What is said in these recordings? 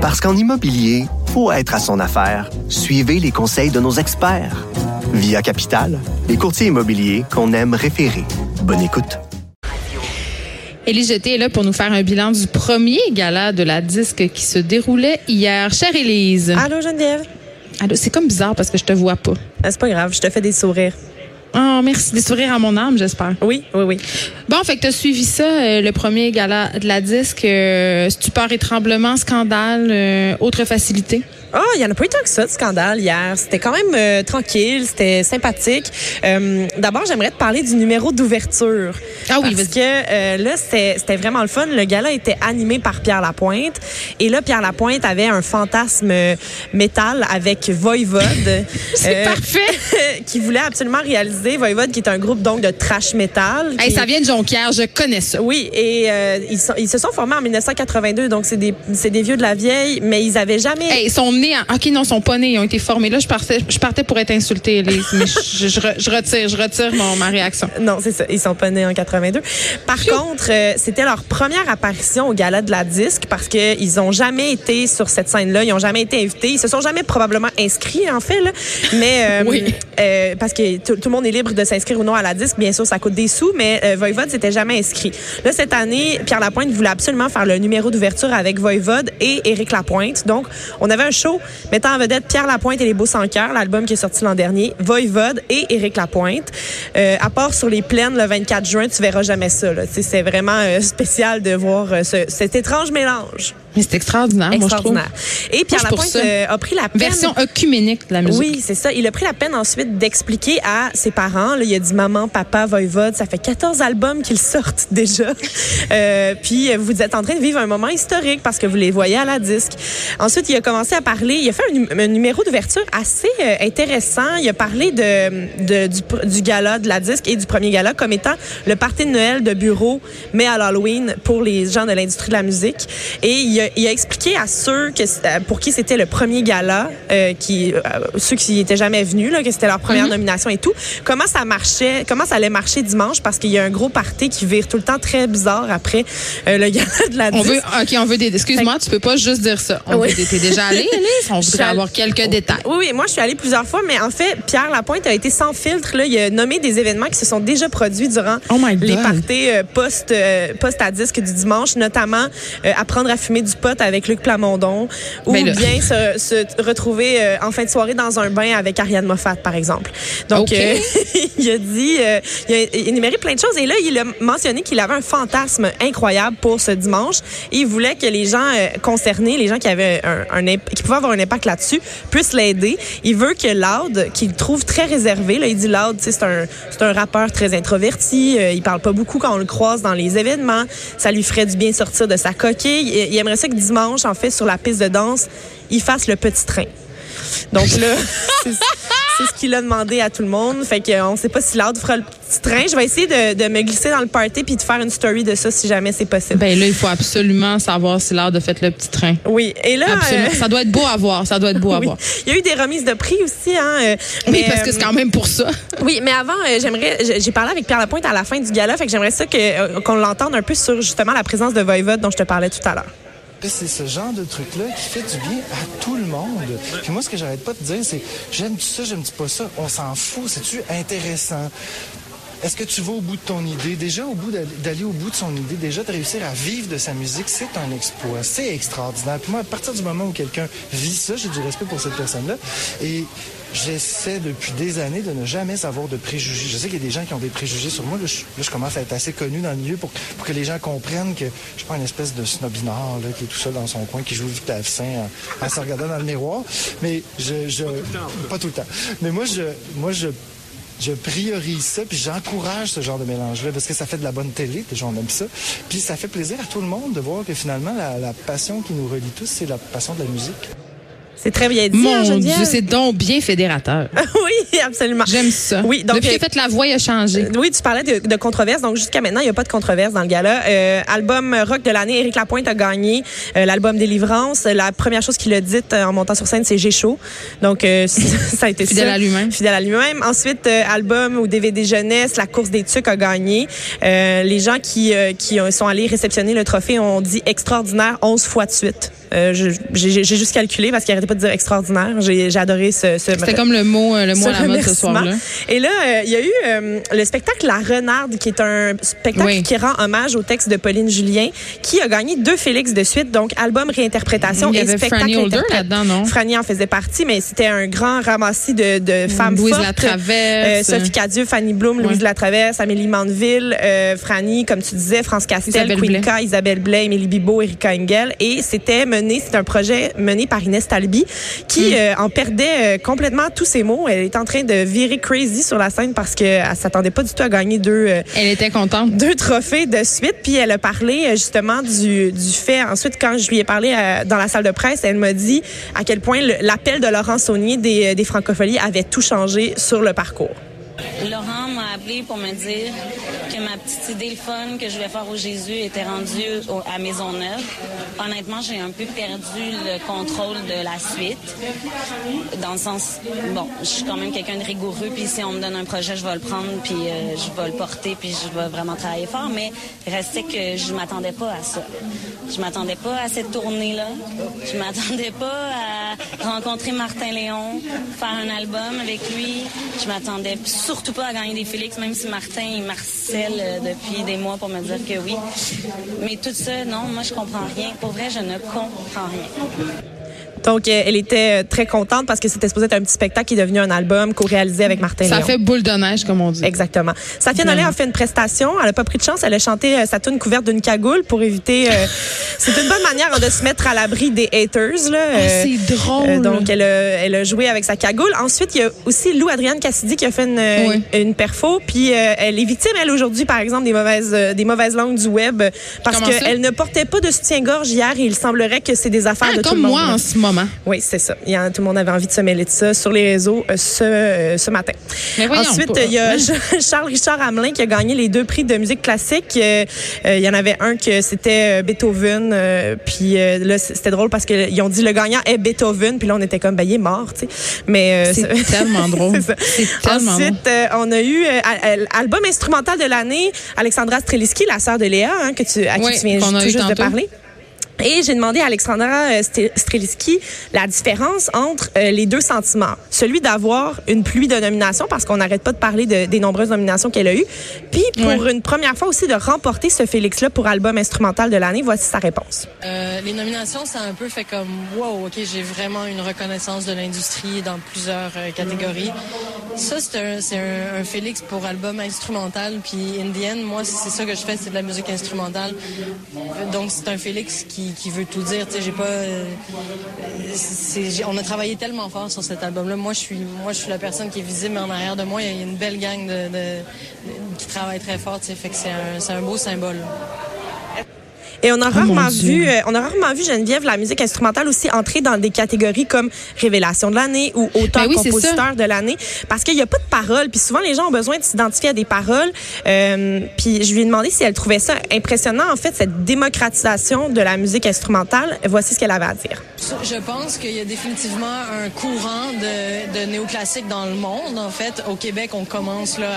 Parce qu'en immobilier, faut être à son affaire. Suivez les conseils de nos experts. Via Capital, les courtiers immobiliers qu'on aime référer. Bonne écoute. Élie Jeté est là pour nous faire un bilan du premier gala de la disque qui se déroulait hier. Chère Élise. Allô, Geneviève? Allô, c'est comme bizarre parce que je te vois pas. Ah, c'est pas grave, je te fais des sourires. Oh, merci. Des sourires à mon âme, j'espère. Oui, oui, oui. Bon, fait que t'as suivi ça, euh, le premier gala de la disque, euh, stupeur et tremblement, scandale, euh, autre facilité. Oh, il y en a pas eu tant que ça de scandale hier. C'était quand même euh, tranquille, c'était sympathique. Euh, D'abord, j'aimerais te parler du numéro d'ouverture. Ah oui, parce que euh, là, c'était vraiment le fun. Le gala était animé par Pierre Lapointe. Et là, Pierre Lapointe avait un fantasme euh, métal avec Voivode. C'est parfait. qui voulait absolument réaliser Voivode, qui est un groupe donc de trash metal. Hey, qui- ça vient de Jonquière, je connais ça. oui, et euh, ils, sont- ils se sont formés en 1982, donc c'est des, des vieux de la vieille, mais ils avaient jamais. Hey, nés en... OK, non, ils sont pas nés, ils ont été formés. Là, je partais, je partais pour être insultée, Élise, mais je, je re- je retire, je retire mon, ma réaction. Non, c'est ça. Ils sont pas nés en 82. Par contre, euh, c'était leur première apparition au gala de la disque parce que ils ont jamais été sur cette scène-là. Ils ont jamais été invités. Ils se sont jamais probablement inscrits, en fait, là. Mais, euh, Oui. euh, parce que tout, tout le monde est libre de s'inscrire ou non à la disque. Bien sûr, ça coûte des sous, mais Voivode s'était jamais inscrit. Là, cette année, Pierre Lapointe voulait absolument faire le numéro d'ouverture avec Voivode et Éric Lapointe. Donc, on avait un show mettant en vedette Pierre Lapointe et les Beaux sans cœur, l'album qui est sorti l'an dernier, Voivode et Éric Lapointe. Euh, à part sur les plaines le 24 juin, tu verras jamais ça. C'est vraiment euh, spécial de voir euh, ce- cet étrange mélange. Mais c'est extraordinaire, moi, je trouve. Extraordinaire. Et Pierre Lapointe euh, a pris la peine... Version œcuménique de la musique. Oui, c'est ça. Il a pris la peine ensuite d'expliquer à ses parents. Là, il a dit maman, papa, voivode. Ça fait 14 albums qu'ils sortent déjà. Euh, puis euh, vous êtes en train de vivre un moment historique parce que vous les voyez à la disque. Ensuite, il a commencé à parler. Il a fait un, num- un numéro d'ouverture assez intéressant. Il a parlé de, de- du, pr- du gala de la disque et du premier gala comme étant le party de Noël de bureau, mais à l'Halloween pour les gens de l'industrie de la musique. Et il a, il a expliqué à ceux que, pour qui c'était le premier gala, euh, qui, euh, ceux qui n'y étaient jamais venus, là, que c'était leur première nomination et tout, comment ça marchait, comment ça allait marcher dimanche, parce qu'il y a un gros party qui vire tout le temps très bizarre après euh, le gala de la On disque. veut, OK, on veut des. Excuse-moi, tu peux pas juste dire ça. On Oui. veut T'es déjà allé? On voudrait avoir quelques détails. Oui, oui, moi je suis allée plusieurs fois, mais en fait, Pierre Lapointe a été sans filtre. Là. Il a nommé des événements qui se sont déjà produits durant Oh les parties euh, post, euh, post à disque du dimanche, notamment apprendre à fumer du pot avec Luc Plamondon ou Ben bien se, se retrouver euh, en fin de soirée dans un bain avec Ariane Moffat, par exemple. Donc, OK. il a dit, euh, il a énuméré plein de choses et là, il a mentionné qu'il avait un fantasme incroyable pour ce dimanche il voulait que les gens euh, concernés, les gens qui avaient un, qui pouvaient avoir un impact là-dessus, puissent l'aider. Il veut que Loud, qu'il trouve très réservé, là, il dit Loud, c'est un, c'est un rappeur très introverti, euh, il parle pas beaucoup quand on le croise dans les événements, ça lui ferait du bien sortir de sa coquille. Il, il aimerait ça que dimanche, en fait, sur la piste de danse, il fasse le petit train. Donc là, c'est ce qu'il a demandé à tout le monde. Fait qu'on sait pas si Loud fera le petit train. Je vais essayer de, de me glisser dans le party puis de faire une story de ça si jamais c'est possible. Ben là, il faut absolument savoir si l'heure de fait le petit train. oui. Et là, Absolument. euh, Ça doit être beau à voir. Ça doit être beau à oui. voir. il y a eu des remises de prix aussi. Hein, euh, Oui, mais, parce que euh, c'est quand même pour ça. Oui, mais avant, euh, j'aimerais. j'ai- parlé avec Pierre Lapointe à la fin du gala, fait que j'aimerais ça euh, qu'on l'entende un peu sur justement la présence de Voivode dont je te parlais tout à l'heure. C'est ce genre de truc-là qui fait du bien à tout le monde. Puis moi, ce que j'arrête pas de dire, c'est j'aime-tu ça, j'aime-tu pas ça? On s'en fout. C'est-tu intéressant? Est-ce que tu vas au bout de ton idée? Déjà, au bout d'aller- au bout de son idée, déjà de réussir à vivre de sa musique, c'est un exploit. C'est extraordinaire. Puis moi, à partir du moment où quelqu'un vit ça, j'ai du respect pour cette personne-là. Et j'essaie depuis des années de ne jamais avoir de préjugés. Je sais qu'il y a des gens qui ont des préjugés sur moi. Là, je, là, je commence à être assez connu dans le milieu pour, pour que les gens comprennent que je suis pas une espèce de snobinard là, qui est tout seul dans son coin, qui joue du clavecin en, en se regardant dans le miroir. Mais je... je pas tout le temps. Mais moi, je... Moi, je je priorise ça, puis j'encourage ce genre de mélange-là, parce que ça fait de la bonne télé, déjà on aime ça. Puis ça fait plaisir à tout le monde de voir que finalement, la, la passion qui nous relie tous, c'est la passion de la musique. C'est très bien dit, hein, Mon Geneviève? Dieu, c'est donc bien fédérateur. oui, absolument. J'aime ça. Oui, donc, Depuis euh, fait la voix, a changé. Oui, tu parlais de, de controverse. Donc, jusqu'à maintenant, il n'y a pas de controverse dans le gala. Euh, album rock de l'année, Éric Lapointe a gagné euh, l'album Délivrance. La première chose qu'il a dite euh, en montant sur scène, c'est J'ai chaud. Donc, euh, ça a été Fidèle ça. à lui-même. Fidèle à lui-même. Ensuite, euh, album ou DVD jeunesse, La course des tucs a gagné. Euh, les gens qui, euh, qui ont- sont allés réceptionner le trophée ont dit extraordinaire 11 fois de suite. Euh, J'ai juste calculé parce qu'il arrêtait pas de dire extraordinaire. J'ai adoré ce, ce C'était comme le mot, euh, le mot à la mode ce soir-là. Et là, euh, il y a eu euh, le spectacle La Renarde, qui est un spectacle Oui. qui rend hommage au texte de Pauline Julien, qui a gagné deux Félix de suite, donc album réinterprétation Il y et avait spectacle Franny Holder là-dedans, non? Franny en faisait partie, mais c'était un grand ramassis de, de femmes Louise fortes. Latraverse. Sophie Cadieux, Fanny Bloom, Ouais. Louise Latraverse, Amélie Mandeville, Franny, comme tu disais, France Castel, Isabelle K, Isabelle Blais, Émilie Bibo, Erika Engel. Et c'était mené, c'est un projet mené par Inès Talbi qui Mm. euh, en perdait euh, complètement tous ses mots. Elle est en train de virer crazy sur la scène parce qu'elle s'attendait pas du tout à gagner deux, euh, Elle était contente. deux trophées de suite. Puis elle a parlé justement du, du fait. Ensuite, quand je lui ai parlé dans la salle de presse, elle m'a dit à quel point l'appel de Laurent Saunier des, des francopholies avait tout changé sur le parcours. Laurent m'a appelé pour me dire que ma petite idée le fun que je voulais faire au Jésus était rendue au- à Maisonneuve. Honnêtement, j'ai un peu perdu le contrôle de la suite. Dans le sens, bon, je suis quand même quelqu'un de rigoureux, puis si on me donne un projet, je vais le prendre, puis euh, je vais le porter, puis je vais vraiment travailler fort. Mais restait que je m'attendais pas à ça. Je m'attendais pas à cette tournée-là. Je m'attendais pas à rencontrer Martin Léon, faire un album avec lui. Je m'attendais surtout pas à gagner des Félix, même si Martin il marcelle euh, depuis des mois pour me dire que oui. Mais tout ça, non, moi je comprends rien. Pour vrai, je ne comprends rien. Donc, euh, elle était euh, très contente parce que c'était supposé être un petit spectacle qui est devenu un album co-réalisé avec Martin Ça Léon. fait boule de neige, comme on dit. Exactement. Safia Vraiment. a fait une prestation. Elle a pas pris de chance. Elle a chanté euh, sa tune couverte d'une cagoule pour éviter. c'est une bonne manière hein, de se mettre à l'abri des haters. Là. Ah, c'est drôle. donc, elle a, elle a joué avec sa cagoule. Ensuite, il y a aussi Lou Adrienne Cassidy qui a fait une, Oui. une perfo. Puis, elle est victime, elle, aujourd'hui, par exemple, des mauvaises, des mauvaises langues du web parce qu'elle ne portait pas de soutien-gorge hier et il semblerait que c'est des affaires Ah, de tout comme le monde. moi en ce moment. Oui, c'est ça. Il y a, tout le monde avait envie de se mêler de ça sur les réseaux euh, ce, euh, ce matin. Voyons Ensuite, il y a. Charles Richard Hamelin qui a gagné les deux prix de musique classique. Euh, Il y en avait un que c'était Beethoven. euh, puis là, c'était drôle parce qu'ils ont dit le gagnant est Beethoven. Puis là, on était comme, ben, il est mort, tu sais. Mais euh, C'est tellement drôle. c'est tellement Ensuite, on a eu euh, al- album instrumental de l'année, Alexandra Streliski, la sœur de Léa, hein, que tu, à Oui, qui tu viens eu juste de parler. Et j'ai demandé à Alexandra euh, St- Streliski la différence entre euh, les deux sentiments. Celui d'avoir une pluie de nominations, parce qu'on n'arrête pas de parler de- des nombreuses nominations qu'elle a eues. Puis pour Ouais. une première fois aussi de remporter ce Félix-là pour album instrumental de l'année. Voici sa réponse. Euh, les nominations, ça a un peu fait comme wow, ok, j'ai vraiment une reconnaissance de l'industrie dans plusieurs euh, catégories. Ça, c'est un, c'est un, un Félix pour album instrumental, puis Indian, moi, c'est ça que je fais, c'est de la musique instrumentale. Donc, c'est un Félix qui, qui veut tout dire. J'ai pas. euh, on a travaillé tellement fort sur cet album-là. Moi, je suis, moi, je suis la personne qui est visible, mais en arrière de moi, il y a une belle gang de, qui travaille très fort. C'est un beau symbole. Et on a Oh mon rarement vu, euh, on a rarement vu Geneviève la musique instrumentale aussi entrer dans des catégories comme révélation de l'année ou Ben oui, auteur-compositeur de l'année, parce qu'il n'y a pas de paroles. Puis souvent les gens ont besoin de s'identifier à des paroles. Euh, puis je lui ai demandé si elle trouvait ça impressionnant en fait cette démocratisation de la musique instrumentale. Voici ce qu'elle avait à dire. Je pense qu'il y a définitivement un courant de, de néoclassique dans le monde. En fait, au Québec, on commence là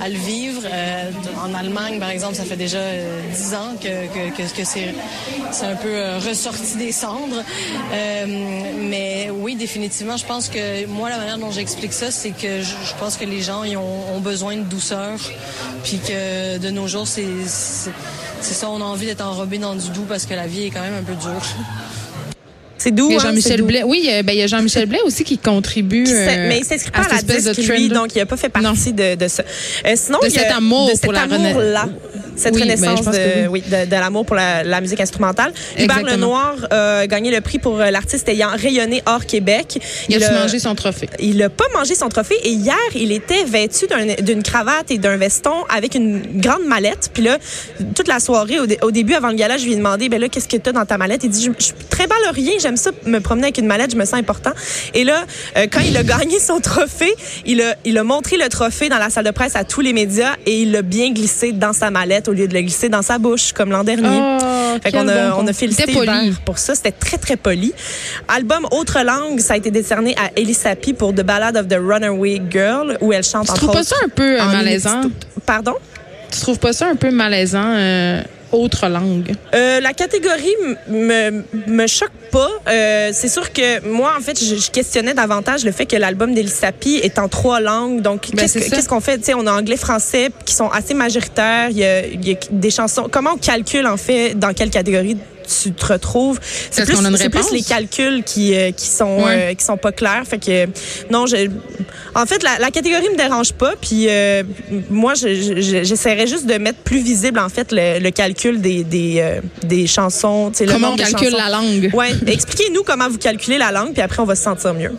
à, à le vivre. Euh, en Allemagne, par exemple, ça fait déjà euh, dix ans que, que, que, que c'est, c'est un peu euh, ressorti des cendres. Euh, mais oui, définitivement, je pense que moi, la manière dont j'explique ça, c'est que je, je pense que les gens ils ont, ont besoin de douceur, puis que de nos jours, c'est, ça, on a envie d'être enrobé dans du doux parce que la vie est quand même un peu dure. C'est doux. Il y a hein, Jean-Michel. Blais. Oui, il y a- ben, il y a Jean-Michel Blais aussi qui contribue. Qui euh, mais il s'inscrit pas à, cette la espèce de disque, lui, donc il n'a pas fait partie de, de ça. Euh, sinon, De il y a- cet amour de pour cet la rena- amour-là, cette Oui, ben, renaissance de, que oui, de, de l'amour pour la, la musique instrumentale. Hubert. Lenoir euh, a gagné le prix pour euh, l'artiste ayant rayonné hors Québec. Il a a- mangé son trophée. il n'a pas mangé son trophée et hier, il était vêtu d'un- d'une cravate et d'un veston avec une grande mallette. Puis là, toute la soirée, au, dé- au début, avant le gala, je lui ai demandé, ben là, qu'est-ce que tu as dans ta mallette? Il dit, je, je suis très rien, j'aime ça me promener avec une mallette, je me sens important. Et là, euh, quand il a gagné son trophée, il a, il a montré le trophée dans la salle de presse à tous les médias et il l'a bien glissé dans sa mallette au lieu de le glisser dans sa bouche, comme l'an dernier. Oh, Fait qu'on a, bon on a félicité. Hubert pour ça. C'était très, très poli. Album Autre langue, ça a été décerné à Ellie Sapi pour The Ballad of the Runaway Girl, où elle chante Tu entre trouves pas autres ça un peu euh, malaisant? Pardon? Tu trouves pas ça un peu malaisant? euh, autre langue? Euh, la catégorie me, me choque pas. Euh, c'est sûr que moi, en fait, je, questionnais davantage le fait que l'album d'Elisapi est en trois langues. Donc, ben, qu'est-ce qu'on fait? on a anglais, français qui sont assez majoritaires. Il y, a, il y a des chansons. Comment on calcule, en fait, dans quelle catégorie tu te retrouves. C'est plus, plus, les calculs qui, euh, qui sont euh, qui sont pas clairs. Fait que non, je, en fait, la, la catégorie me dérange pas. Puis euh, moi, j'essaierais juste de mettre plus visible en fait le, le calcul des des, des chansons. Comment on calcule la langue Ouais, expliquez-nous comment vous calculez la langue, puis après on va se sentir mieux.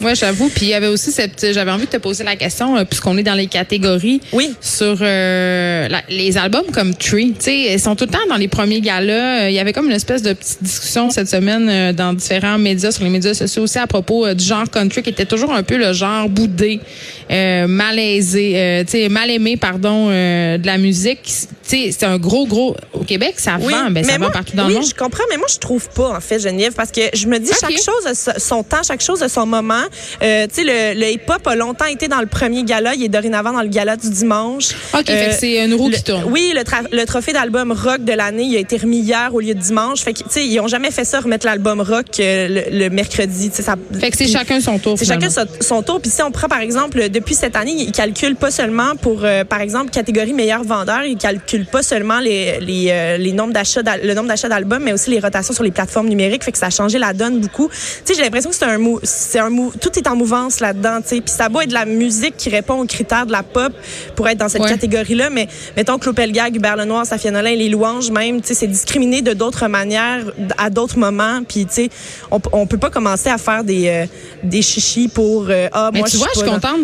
Oui, j'avoue. Puis il y avait aussi cette. J'avais envie de te poser la question, euh, puisqu'on est dans les catégories. Oui. Sur euh, les albums comme Tree. Tu sais, ils sont tout le temps dans les premiers galas. Euh, il y avait comme une espèce de petite discussion cette semaine dans différents médias, sur les médias sociaux aussi, à propos du genre country, qui était toujours un peu le genre boudé, malaisé, tu sais, mal aimé, pardon, de la musique. C'est un gros, gros. Au Québec, ça vend, ben, ça vend partout dans le monde. Oui, je comprends, mais moi, je trouve pas, en fait, Geneviève, parce que je me dis, chaque chose a son temps, chaque chose a son moment. Euh, tu sais, le, hip-hop a longtemps été dans le premier gala. Il est dorénavant dans le gala du dimanche. OK, euh, c'est une roue qui tourne. Oui, le, trophée d'album rock de l'année, il a été remis hier au lieu de dimanche. Fait que, tu sais, ils ont jamais fait ça, remettre l'album rock euh, le, mercredi. Ça, fait que c'est chacun son tour. C'est chacun son, tour. Puis si on prend, par exemple, depuis cette année, ils calculent pas seulement pour, par exemple, catégorie meilleur vendeur, ils calculent pas seulement les, les, les nombres d'achats, le nombre d'achats d'albums, mais aussi les rotations sur les plateformes numériques. Fait que ça a changé la donne beaucoup. Tu sais, j'ai l'impression que c'est un mou, c'est un mou, tout est en mouvance là-dedans, tu sais. Puis ça doit être de la musique qui répond aux critères de la pop pour être dans cette catégorie-là, mais mettons Gag, Hubert Lenoir, Safia Nolin, les louanges même, tu sais, c'est discriminé de d'autres manières à d'autres moments. Puis tu sais, on, on peut pas commencer à faire des euh, des chichis pour euh, ah moi tu vois, je suis contente.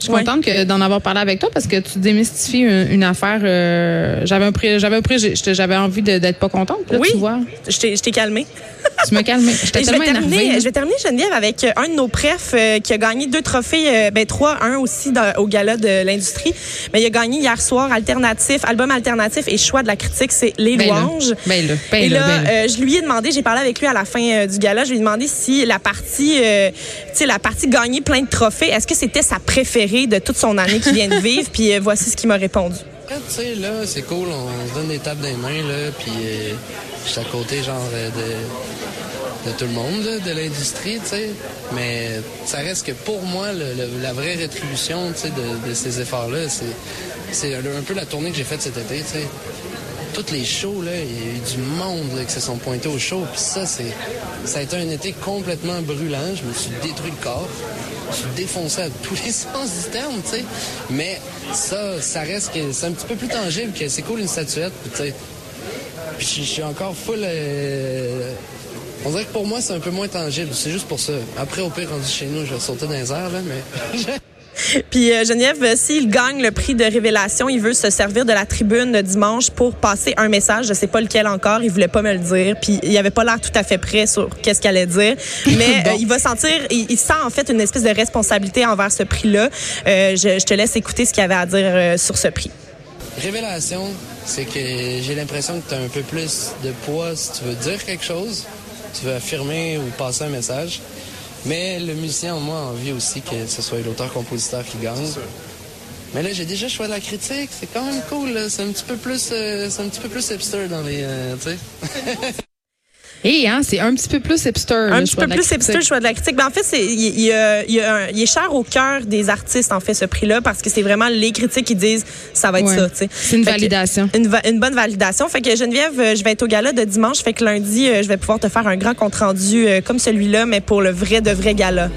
Je suis contente d'en avoir parlé avec toi parce que tu démystifies une, affaire. Euh, j'avais un j'avais un j'avais envie d'être pas contente. oui. Tu vois. Je t'ai calmé. Tu me calmes. J'étais tellement je vais terminer, Je vais terminer, Geneviève, avec euh, un de nos prefs euh, qui a gagné deux trophées, euh, ben trois, un aussi au gala de l'industrie. Mais il a gagné hier soir alternatif, album alternatif et choix de la critique, c'est Les ben Louanges. Ben là, ben et là, je lui ai demandé, j'ai parlé avec lui à la fin du gala, je lui ai demandé si la partie, tu sais, la partie gagner plein de trophées, est-ce que c'était sa préférée? De toute son année qu'il vient de vivre? Puis voici ce qu'il m'a répondu. Tu sais, là, c'est cool, on se donne des tables dans les mains, là, puis je suis à côté, genre, de de tout le monde, de l'industrie, tu sais. Mais ça reste que pour moi, la vraie rétribution, tu sais, de, ces efforts-là, c'est un peu la tournée que j'ai faite cet été, tu sais. Toutes les shows, là, il y a eu du monde qui se sont pointés au show. Puis ça, c'est, ça a été un été complètement brûlant. Je me suis détruit le corps. Suis défoncé à tous les sens du terme, tu sais. Mais ça, ça reste que c'est un petit peu plus tangible que c'est cool une statuette, tu sais. Puis je suis encore full euh, on dirait que pour moi, c'est un peu moins tangible. C'est juste pour ça. Après, au pire, rendu chez nous, je vais sauter dans les airs, là, mais... Puis euh, Geneviève, euh, s'il gagne le prix de révélation, il veut se servir de la tribune de dimanche pour passer un message. Je sais pas lequel encore. Il voulait pas me le dire. Puis il avait pas l'air tout à fait prêt sur qu'est-ce qu'il allait dire. Mais euh, il va sentir, il, sent en fait une espèce de responsabilité envers ce prix-là. je, je, te laisse écouter ce qu'il avait à dire sur ce prix. Révélation, c'est que j'ai l'impression que tu as un peu plus de poids si tu veux dire quelque chose tu veux affirmer ou passer un message. Mais le musicien en moi a envie aussi que ce soit l'auteur-compositeur qui gagne. Mais là, j'ai déjà choisi la critique. C'est quand même cool. C'est un petit peu plus, euh, c'est un petit peu plus hipster dans les, euh, tu sais. Et hein, c'est un petit peu plus hipster. Un petit peu plus hipster le choix de la critique. Ben, en fait, c'est il, il, il, est cher au cœur des artistes en fait ce prix-là parce que c'est vraiment les critiques qui disent ça va être ça. C'est une validation. une, une, bonne validation. Fait que Geneviève, euh, je vais être au gala de dimanche. Fait que lundi, euh, je vais pouvoir te faire un grand compte rendu euh, comme celui-là, mais pour le vrai de vrai gala.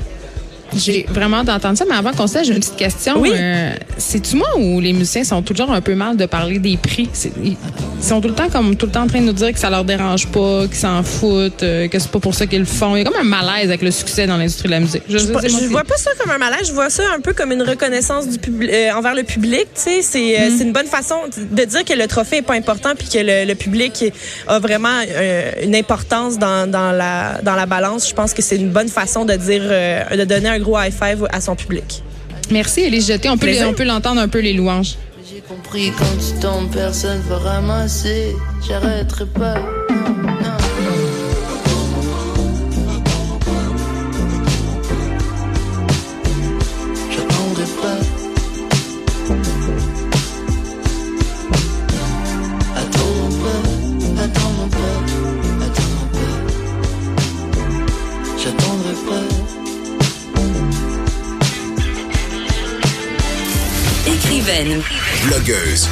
J'ai vraiment d'entendre ça, mais avant qu'on sache, j'ai une petite question. Oui. Euh, C'est-tu moi où les musiciens sont toujours un peu mal de parler des prix? Ils sont tout le temps comme tout le temps en train de nous dire que ça leur dérange pas, qu'ils s'en foutent, euh, que c'est pas pour ça qu'ils le font. Il y a comme un malaise avec le succès dans l'industrie de la musique. Je, je, vois pas ça comme un malaise, je vois ça un peu comme une reconnaissance du public euh, envers le public. C'est euh, mm. une bonne façon de dire que le trophée est pas important puis que le, le public a vraiment une importance dans, dans la dans la balance. Je pense que c'est une bonne façon de dire de donner un gros high five à son public. Merci, Elise Jeté. On peut, on peut l'entendre un peu, les louanges. J'ai compris quand tu tombes, personne va ramasser. J'arrêterai pas. J'attendrai Blogueuse.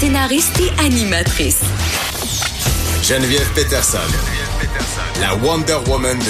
scénariste et animatrice. Geneviève Peterson. La Wonder Woman de